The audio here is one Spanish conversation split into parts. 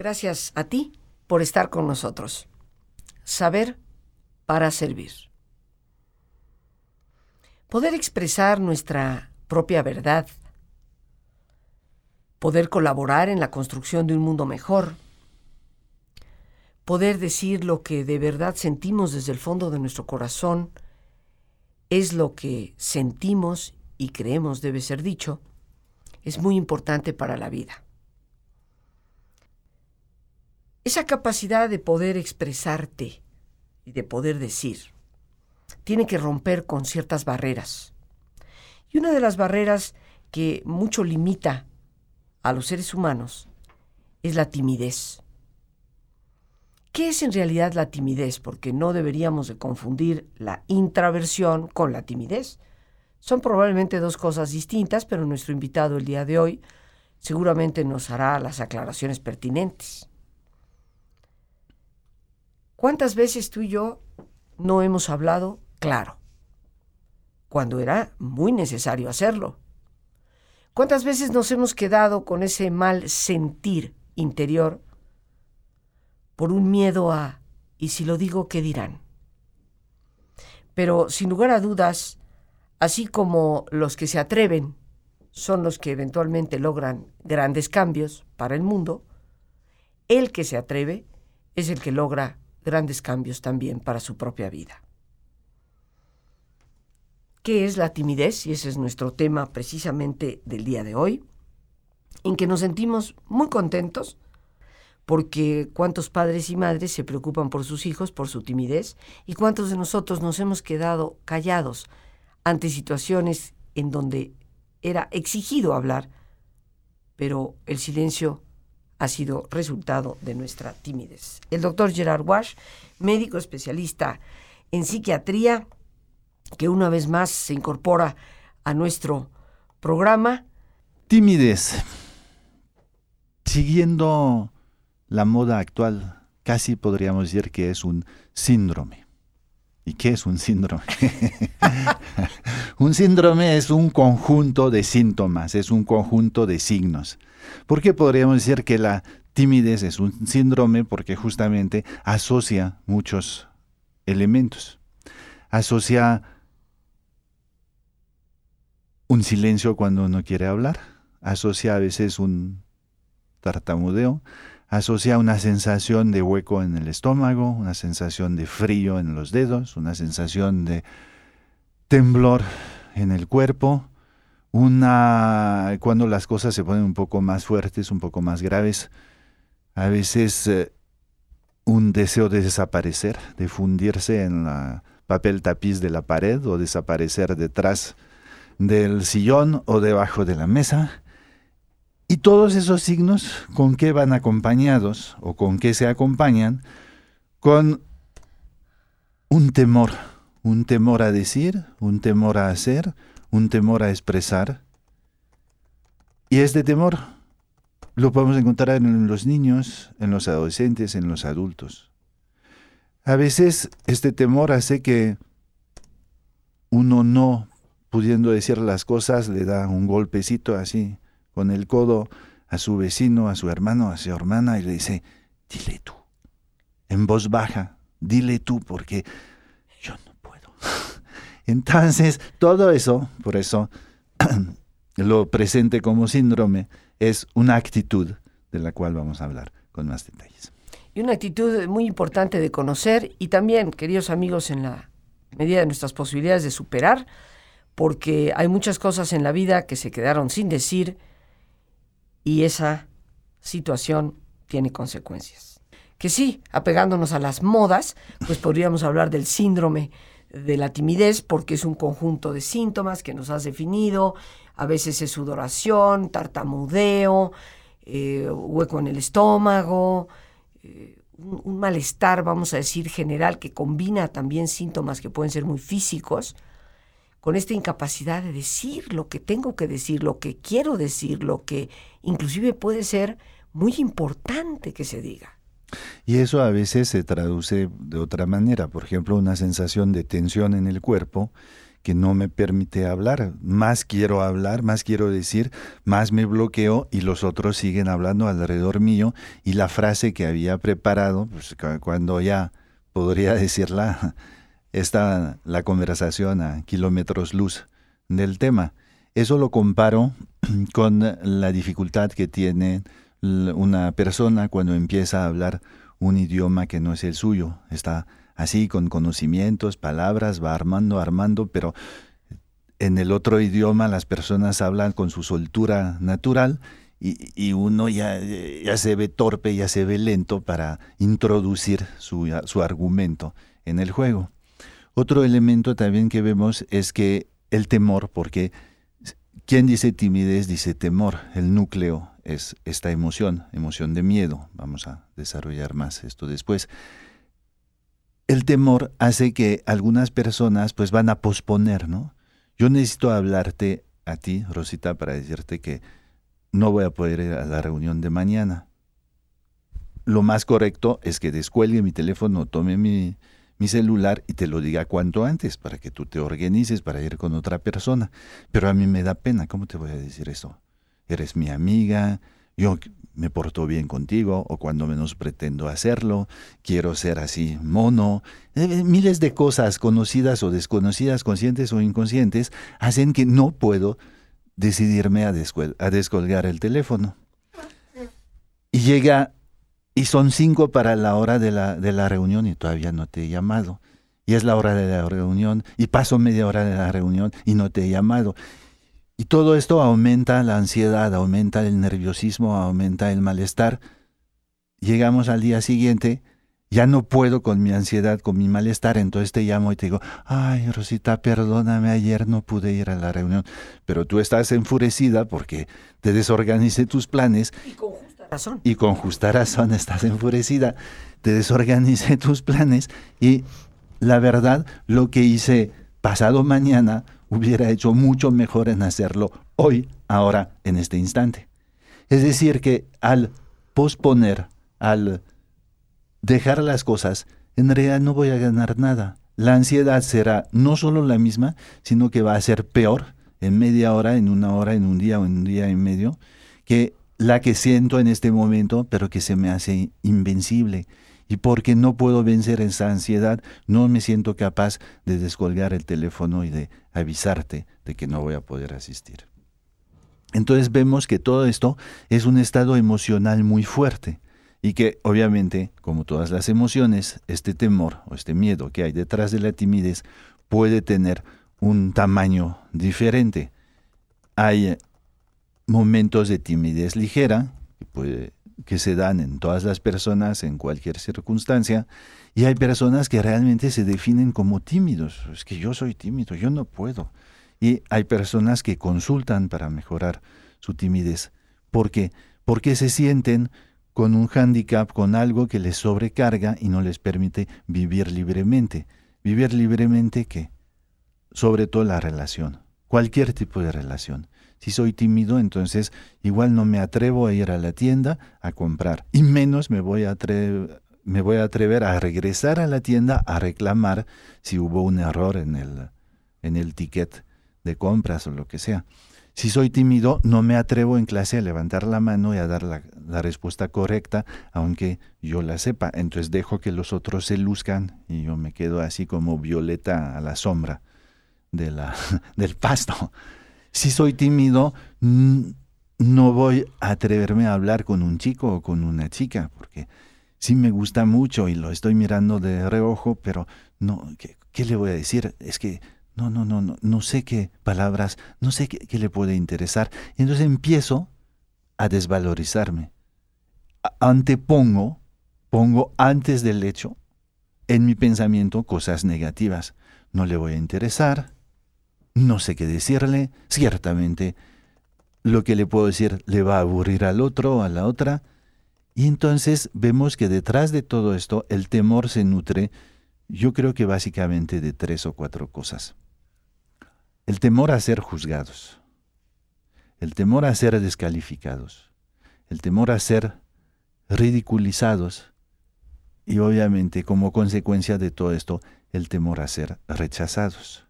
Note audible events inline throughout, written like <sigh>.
Gracias a ti por estar con nosotros. Saber para servir. Poder expresar nuestra propia verdad. Poder colaborar en la construcción de un mundo mejor. Poder decir lo que de verdad sentimos desde el fondo de nuestro corazón es lo que sentimos y creemos debe ser dicho, es muy importante para la vida. Esa capacidad de poder expresarte y de poder decir tiene que romper con ciertas barreras. Y una de las barreras que mucho limita a los seres humanos es la timidez. ¿Qué es en realidad la timidez? Porque no deberíamos de confundir la intraversión con la timidez. Son probablemente dos cosas distintas, pero nuestro invitado el día de hoy seguramente nos hará las aclaraciones pertinentes. ¿Cuántas veces tú y yo no hemos hablado claro? Cuando era muy necesario hacerlo. ¿Cuántas veces nos hemos quedado con ese mal sentir interior por un miedo a, ¿y si lo digo, qué dirán? Pero sin lugar a dudas, así como los que se atreven son los que eventualmente logran grandes cambios para el mundo, el que se atreve es el que logra grandes cambios también para su propia vida. ¿Qué es la timidez? Y ese es nuestro tema precisamente del día de hoy, en que nos sentimos muy contentos porque cuántos padres y madres se preocupan por sus hijos, por su timidez, y cuántos de nosotros nos hemos quedado callados ante situaciones en donde era exigido hablar, pero el silencio ha sido resultado de nuestra timidez. El doctor Gerard Wash, médico especialista en psiquiatría, que una vez más se incorpora a nuestro programa. Timidez. Siguiendo la moda actual casi podríamos decir que es un síndrome. ¿Y qué es un síndrome? <laughs> un síndrome es un conjunto de síntomas, es un conjunto de signos. ¿Por qué podríamos decir que la timidez es un síndrome? Porque justamente asocia muchos elementos. Asocia un silencio cuando uno quiere hablar, asocia a veces un tartamudeo, asocia una sensación de hueco en el estómago, una sensación de frío en los dedos, una sensación de temblor en el cuerpo, una cuando las cosas se ponen un poco más fuertes, un poco más graves, a veces eh, un deseo de desaparecer, de fundirse en la papel tapiz de la pared o desaparecer detrás del sillón o debajo de la mesa y todos esos signos, ¿con qué van acompañados o con qué se acompañan? Con un temor, un temor a decir, un temor a hacer, un temor a expresar. Y este temor lo podemos encontrar en los niños, en los adolescentes, en los adultos. A veces este temor hace que uno no pudiendo decir las cosas le da un golpecito así con el codo a su vecino, a su hermano, a su hermana y le dice, dile tú, en voz baja, dile tú porque. Entonces, todo eso, por eso <clears throat> lo presente como síndrome, es una actitud de la cual vamos a hablar con más detalles. Y una actitud muy importante de conocer y también, queridos amigos, en la medida de nuestras posibilidades de superar, porque hay muchas cosas en la vida que se quedaron sin decir, y esa situación tiene consecuencias. Que sí, apegándonos a las modas, pues podríamos hablar del síndrome de la timidez porque es un conjunto de síntomas que nos has definido, a veces es sudoración, tartamudeo, eh, hueco en el estómago, eh, un malestar, vamos a decir, general que combina también síntomas que pueden ser muy físicos, con esta incapacidad de decir lo que tengo que decir, lo que quiero decir, lo que inclusive puede ser muy importante que se diga. Y eso a veces se traduce de otra manera, por ejemplo, una sensación de tensión en el cuerpo que no me permite hablar. Más quiero hablar, más quiero decir, más me bloqueo y los otros siguen hablando alrededor mío y la frase que había preparado, pues, cuando ya podría <laughs> decirla, está la conversación a kilómetros luz del tema. Eso lo comparo <clears throat> con la dificultad que tiene una persona cuando empieza a hablar un idioma que no es el suyo. Está así con conocimientos, palabras, va armando, armando, pero en el otro idioma las personas hablan con su soltura natural y, uno ya, ya, se ve torpe, ya se ve lento para introducir su, su argumento en el juego. Otro elemento también que vemos es que el temor, porque quien dice timidez dice temor, el núcleo es esta emoción, emoción de miedo. Vamos a desarrollar más esto después el temor hace que algunas personas pues van a posponer, ¿no? Yo necesito hablarte a ti, Rosita, para decirte que no voy a poder ir a la reunión de mañana. Lo más correcto es que descuelgue mi teléfono, tome mi, mi celular y te lo diga cuanto antes para que tú te organices para ir con otra persona. Pero a mí me da pena, ¿cómo te voy a decir eso? Eres mi amiga, yo me porto bien contigo o cuando menos pretendo hacerlo, quiero ser así mono. Eh, eh, miles de cosas conocidas o desconocidas, conscientes o inconscientes, hacen que no puedo decidirme a, a descolgar el teléfono. Y llega, y son cinco para la hora de la, de la reunión y todavía no te he llamado. Y es la hora de la reunión, y paso media hora de la reunión y no te he llamado. Y todo esto aumenta la ansiedad, aumenta el nerviosismo, aumenta el malestar. Llegamos al día siguiente, ya no puedo con mi ansiedad, con mi malestar, entonces te llamo y te digo, ay Rosita, perdóname, ayer no pude ir a la reunión, pero tú estás enfurecida porque te desorganicé tus planes. Y con justa razón. Y con justa razón estás enfurecida, te desorganicé tus planes y la verdad, lo que hice pasado mañana hubiera hecho mucho mejor en hacerlo hoy, ahora, en este instante. Es decir, que al posponer, al dejar las cosas, en realidad no voy a ganar nada. La ansiedad será no solo la misma, sino que va a ser peor en media hora, en una hora, en un día o en un día y medio, que la que siento en este momento, pero que se me hace invencible y porque no puedo vencer esa ansiedad, no me siento capaz de descolgar el teléfono y de avisarte de que no voy a poder asistir. Entonces vemos que todo esto es un estado emocional muy fuerte y que obviamente, como todas las emociones, este temor o este miedo que hay detrás de la timidez puede tener un tamaño diferente. Hay momentos de timidez ligera, que puede que se dan en todas las personas en cualquier circunstancia y hay personas que realmente se definen como tímidos. Es que yo soy tímido, yo no puedo. Y hay personas que consultan para mejorar su timidez. ¿Por qué? Porque se sienten con un hándicap, con algo que les sobrecarga y no les permite vivir libremente. ¿Vivir libremente qué? Sobre todo la relación, cualquier tipo de relación. Si soy tímido, entonces igual no me atrevo a ir a la tienda a comprar. Y menos me voy a atrever me voy a atrever a regresar a la tienda a reclamar si hubo un error en el, en el ticket de compras o lo que sea. Si soy tímido, no me atrevo en clase a levantar la mano y a dar la, respuesta correcta, aunque yo la sepa. Entonces dejo que los otros se luzcan y yo me quedo así como violeta a la sombra de la, <laughs> del pasto si soy tímido, no voy a atreverme a hablar con un chico o con una chica, porque sí me gusta mucho y lo estoy mirando de reojo, pero no, ¿qué, le voy a decir? Es que no, no, no, no, no sé qué palabras, no sé qué, qué le puede interesar. Y entonces empiezo a desvalorizarme. Antepongo, pongo antes del hecho en mi pensamiento cosas negativas. No le voy a interesar, no sé qué decirle, ciertamente lo que le puedo decir le va a aburrir al otro a la otra. Y entonces vemos que detrás de todo esto el temor se nutre, yo creo que básicamente de tres o cuatro cosas. El temor a ser juzgados, el temor a ser descalificados, el temor a ser ridiculizados y obviamente como consecuencia de todo esto el temor a ser rechazados.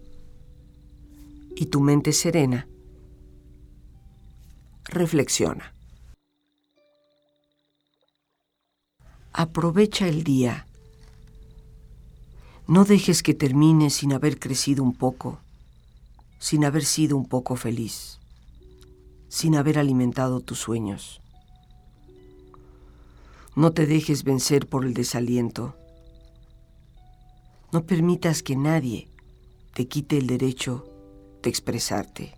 y tu mente serena, reflexiona. Aprovecha el día. No dejes que termine sin haber crecido un poco, sin haber sido un poco feliz, sin haber alimentado tus sueños. No te dejes vencer por el desaliento, No permitas que nadie te quite el derecho de expresarte.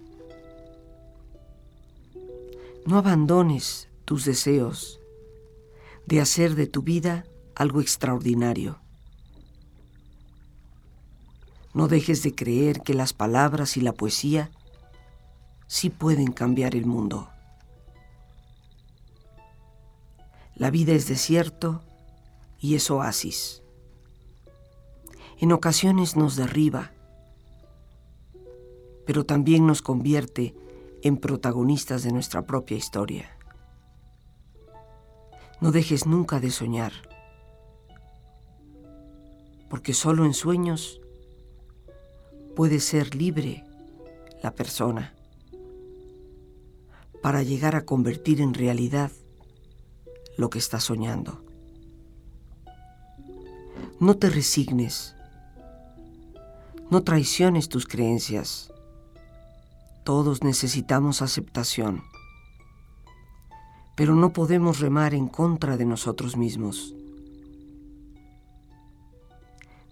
No abandones tus deseos de hacer de tu vida algo extraordinario. No dejes de creer que las palabras y la poesía sí pueden cambiar el mundo. La vida es desierto y es oasis. En ocasiones nos derriba, pero también nos convierte en protagonistas de nuestra propia historia. No dejes nunca de soñar, porque solo en sueños puede ser libre la persona para llegar a convertir en realidad lo que está soñando. No te resignes, no traiciones tus creencias. Todos necesitamos aceptación, pero no podemos remar en contra de nosotros mismos.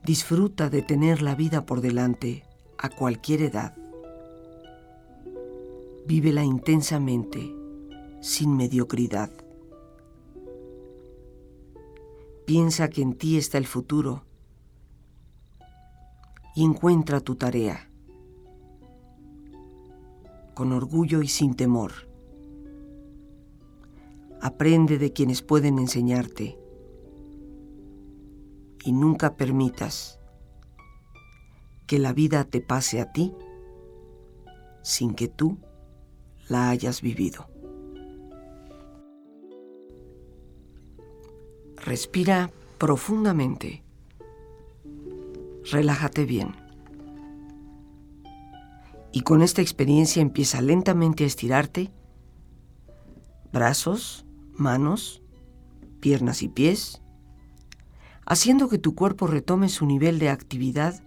Disfruta de tener la vida por delante a cualquier edad. Vívela intensamente, sin mediocridad. Piensa que en ti está el futuro y encuentra tu tarea con orgullo y sin temor. Aprende de quienes pueden enseñarte y nunca permitas que la vida te pase a ti sin que tú la hayas vivido. Respira profundamente. Relájate bien. Y con esta experiencia empieza lentamente a estirarte. Brazos, manos, piernas y pies, haciendo que tu cuerpo retome su nivel de actividad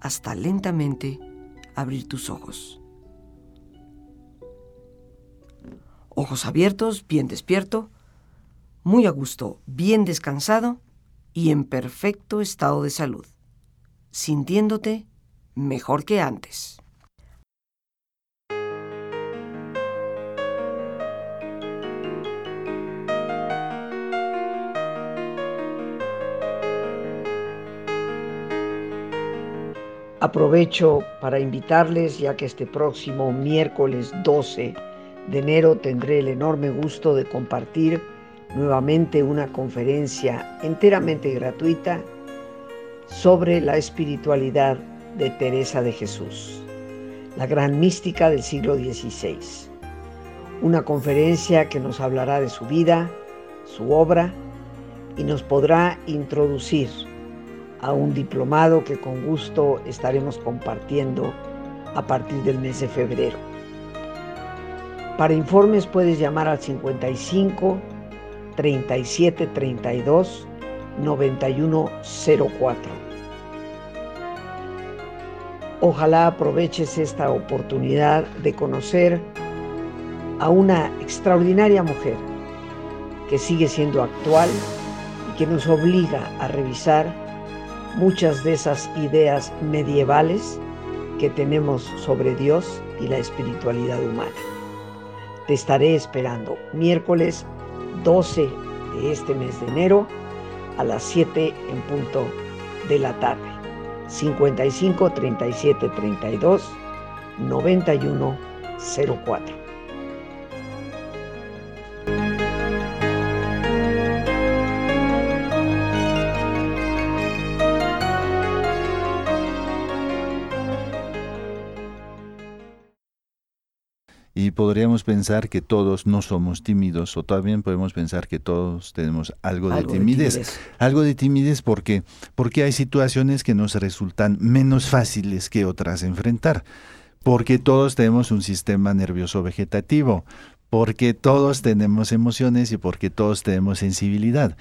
hasta lentamente abrir tus ojos. Ojos abiertos, bien despierto, muy a gusto, bien descansado y en perfecto estado de salud, sintiéndote mejor que antes. Aprovecho para invitarles, ya que este próximo miércoles 12 de enero tendré el enorme gusto de compartir nuevamente una conferencia enteramente gratuita sobre la espiritualidad de Teresa de Jesús, la gran mística del siglo XVI. Una conferencia que nos hablará de su vida, su obra y nos podrá introducir a un diplomado que con gusto estaremos compartiendo a partir del mes de febrero. Para informes puedes llamar al 55 37 32 9104. Ojalá aproveches esta oportunidad de conocer a una extraordinaria mujer que sigue siendo actual y que nos obliga a revisar muchas de esas ideas medievales que tenemos sobre Dios y la espiritualidad humana. Te estaré esperando miércoles 12 de este mes de enero a las 7 en punto de la tarde. 55 37 32 91 04. Podríamos pensar que todos no somos tímidos o también podemos pensar que todos tenemos algo, de, timidez. Algo de timidez porque, porque hay situaciones que nos resultan menos fáciles que otras enfrentar. Porque todos tenemos un sistema nervioso vegetativo, porque todos tenemos emociones y porque todos tenemos sensibilidad.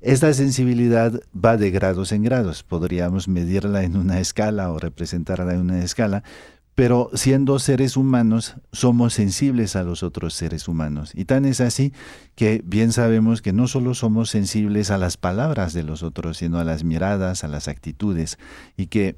Esta sensibilidad va de grados en grados. Podríamos medirla en una escala o representarla en una escala, pero siendo seres humanos, somos sensibles a los otros seres humanos. Y tan es así que bien sabemos que no solo somos sensibles a las palabras de los otros, sino a las miradas, a las actitudes, y que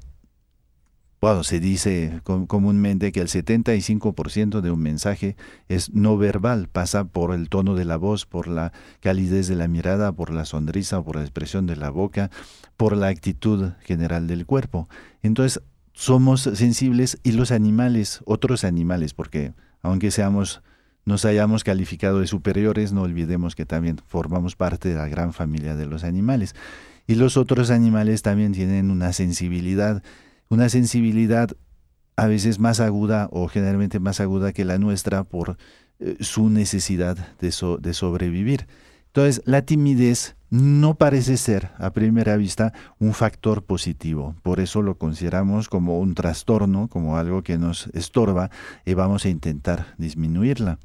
bueno, se dice comúnmente que el 75% de un mensaje es no verbal, pasa por el tono de la voz, por la calidez de la mirada, por la sonrisa, por la expresión de la boca, por la actitud general del cuerpo. Entonces, somos sensibles y los animales, otros animales, porque aunque seamos nos hayamos calificado de superiores, no olvidemos que también formamos parte de la gran familia de los animales. Y los otros animales también tienen una sensibilidad, una sensibilidad a veces más aguda o generalmente más aguda que la nuestra por eh, su necesidad de, de sobrevivir. Entonces, la timidez no parece ser, a primera vista, un factor positivo. Por eso lo consideramos como un trastorno, como algo que nos estorba y vamos a intentar disminuirla.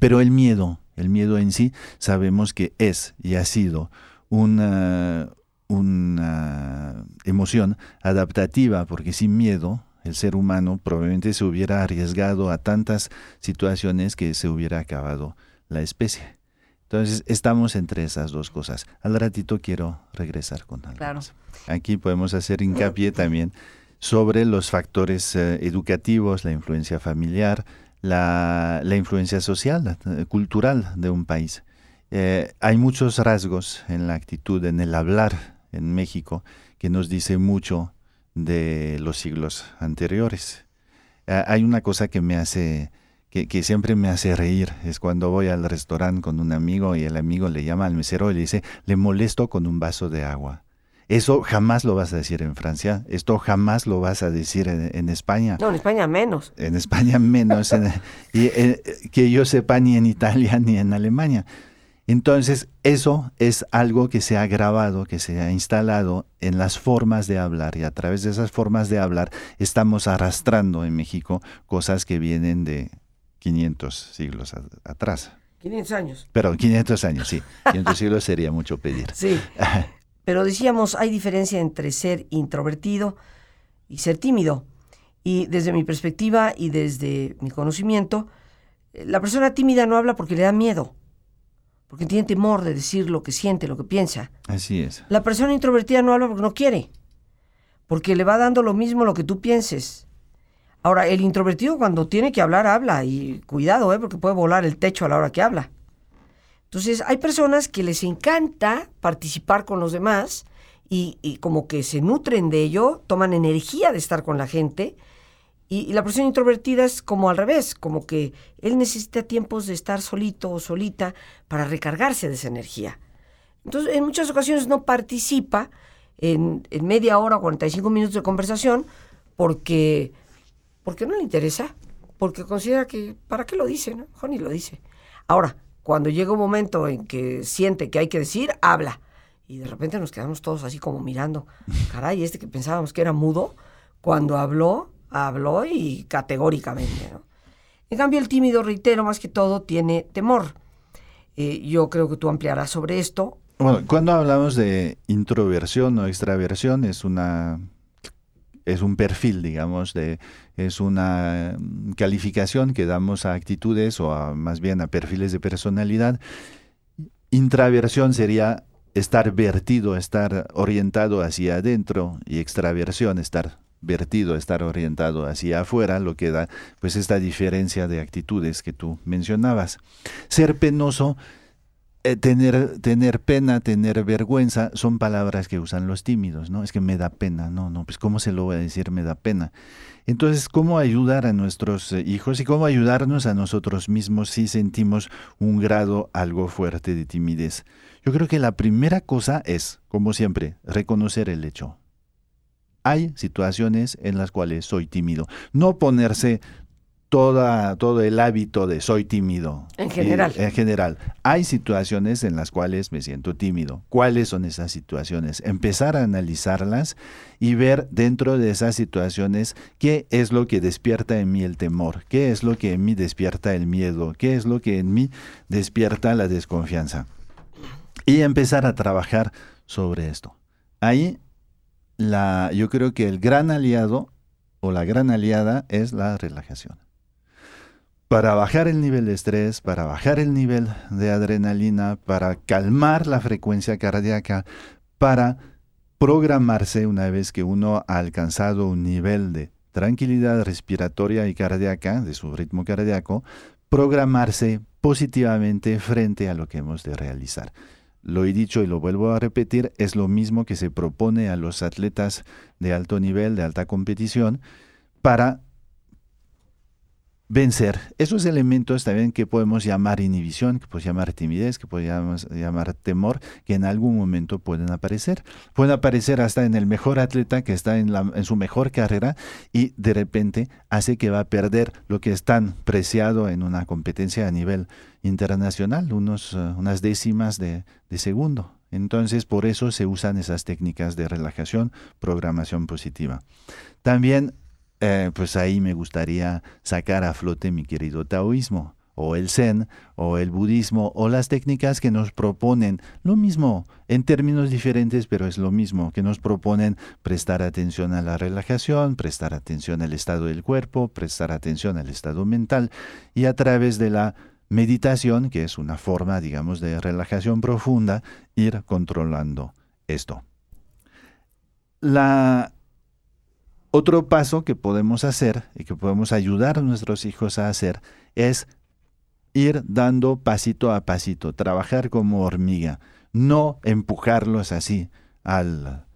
Pero el miedo, el miedo en sí, sabemos que es y ha sido una, una emoción adaptativa, porque sin miedo el ser humano probablemente se hubiera arriesgado a tantas situaciones que se hubiera acabado la especie. Entonces, estamos entre esas dos cosas. Al ratito quiero regresar con algo. Claro. Aquí podemos hacer hincapié también sobre los factores eh, educativos, la influencia familiar, la, influencia social, eh, cultural de un país. Eh, hay muchos rasgos en la actitud, en el hablar en México, que nos dice mucho de los siglos anteriores. hay una cosa que me hace que, siempre me hace reír es cuando voy al restaurante con un amigo y el amigo le llama al mesero y le dice, le molesto con un vaso de agua. Eso jamás lo vas a decir en Francia, esto jamás lo vas a decir en, España. No, en España menos. En España menos, y eh, que yo sepa ni en Italia ni en Alemania. Entonces, eso es algo que se ha grabado, que se ha instalado en las formas de hablar y a través de esas formas de hablar estamos arrastrando en México cosas que vienen de, 500 siglos atrás. 500 años. Perdón, 500 años, sí. 500 <laughs> siglos sería mucho pedir. Sí. <laughs> Pero decíamos, hay diferencia entre ser introvertido y ser tímido. Y desde mi perspectiva y desde mi conocimiento, la persona tímida no habla porque le da miedo, porque tiene temor de decir lo que siente, lo que piensa. Así es. La persona introvertida no habla porque no quiere, porque le va dando lo mismo lo que tú pienses. Ahora, el introvertido cuando tiene que hablar, habla. Y cuidado, ¿eh? porque puede volar el techo a la hora que habla. Entonces, hay personas que les encanta participar con los demás y, como que se nutren de ello, toman energía de estar con la gente. Y, la persona introvertida es como al revés, como que él necesita tiempos de estar solito o solita para recargarse de esa energía. Entonces, en muchas ocasiones no participa en, en media hora o 45 minutos de conversación porque porque no le interesa, porque considera que, ¿para qué lo dice? No? Mejor lo dice. Ahora, cuando llega un momento en que siente que hay que decir, habla. Y de repente nos quedamos todos así como mirando, caray, este que pensábamos que era mudo, cuando habló, habló y categóricamente. ¿no? En cambio, el tímido, reitero, más que todo, tiene temor. Eh, yo creo que tú ampliarás sobre esto. Bueno, cuando hablamos de introversión o extraversión, es una es un perfil, digamos, de, es una mm, calificación que damos a actitudes o a, más bien a perfiles de personalidad. Intraversión sería estar vertido, estar orientado hacia adentro y extraversión, estar vertido, estar orientado hacia afuera, lo que da pues esta diferencia de actitudes que tú mencionabas. Ser penoso eh, tener, tener pena, tener vergüenza, son palabras que usan los tímidos, ¿no? Es que me da pena, no, no, pues ¿cómo se lo voy a decir? Me da pena. Entonces, ¿cómo ayudar a nuestros eh, hijos y cómo ayudarnos a nosotros mismos si sentimos un grado algo fuerte de timidez? Yo creo que la primera cosa es, como siempre, reconocer el hecho. Hay situaciones en las cuales soy tímido. No ponerse toda, todo el hábito de soy tímido. En general. en general. Hay situaciones en las cuales me siento tímido. ¿Cuáles son esas situaciones? Empezar a analizarlas y ver dentro de esas situaciones qué es lo que despierta en mí el temor, qué es lo que en mí despierta el miedo, qué es lo que en mí despierta la desconfianza. Y empezar a trabajar sobre esto. Ahí la, yo creo que el gran aliado o la gran aliada es la relajación. Para bajar el nivel de estrés, para bajar el nivel de adrenalina, para calmar la frecuencia cardíaca, para programarse una vez que uno ha alcanzado un nivel de tranquilidad respiratoria y cardíaca, de su ritmo cardíaco, programarse positivamente frente a lo que hemos de realizar. Lo he dicho y lo vuelvo a repetir, es lo mismo que se propone a los atletas de alto nivel, de alta competición, para vencer esos elementos también que podemos llamar inhibición, que podemos llamar timidez, que podemos llamar temor, que en algún momento pueden aparecer. Pueden aparecer hasta en el mejor atleta que está en, la, en su mejor carrera y de repente hace que va a perder lo que es tan preciado en una competencia a nivel internacional, unos, uh, unas décimas de, de segundo. Entonces, por eso se usan esas técnicas de relajación, programación positiva. También eh, pues ahí me gustaría sacar a flote mi querido taoísmo, o el zen, o el budismo, o las técnicas que nos proponen lo mismo, en términos diferentes, pero es lo mismo, que nos proponen prestar atención a la relajación, prestar atención al estado del cuerpo, prestar atención al estado mental, y a través de la meditación, que es una forma, digamos, de relajación profunda, ir controlando esto. La otro paso que podemos hacer y que podemos ayudar a nuestros hijos a hacer es ir dando pasito a pasito, trabajar como hormiga, no empujarlos así al,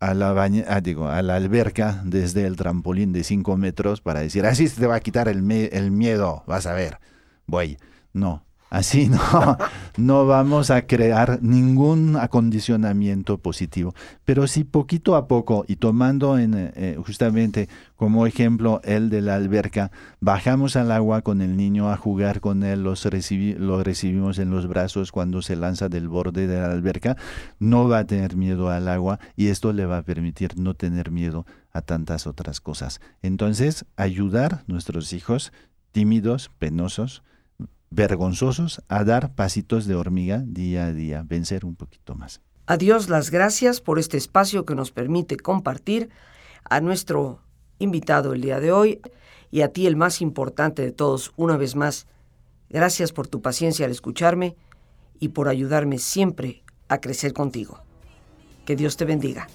a, la a, digo, a la alberca desde el trampolín de 5 metros para decir, así se te va a quitar el, el miedo, vas a ver, voy. No, Así <laughs> no, no vamos a crear ningún acondicionamiento positivo. Pero si poquito a poco y tomando en, eh, justamente como ejemplo el de la alberca, bajamos al agua con el niño a jugar con él, los lo recibimos en los brazos cuando se lanza del borde de la alberca, no va a tener miedo al agua y esto le va a permitir no tener miedo a tantas otras cosas. Entonces, ayudar a nuestros hijos tímidos, penosos, vergonzosos a dar pasitos de hormiga día a día, vencer un poquito más. A Dios las gracias por este espacio que nos permite compartir a nuestro invitado el día de hoy y a ti el más importante de todos, una vez más, gracias por tu paciencia al escucharme y por ayudarme siempre a crecer contigo. Que Dios te bendiga.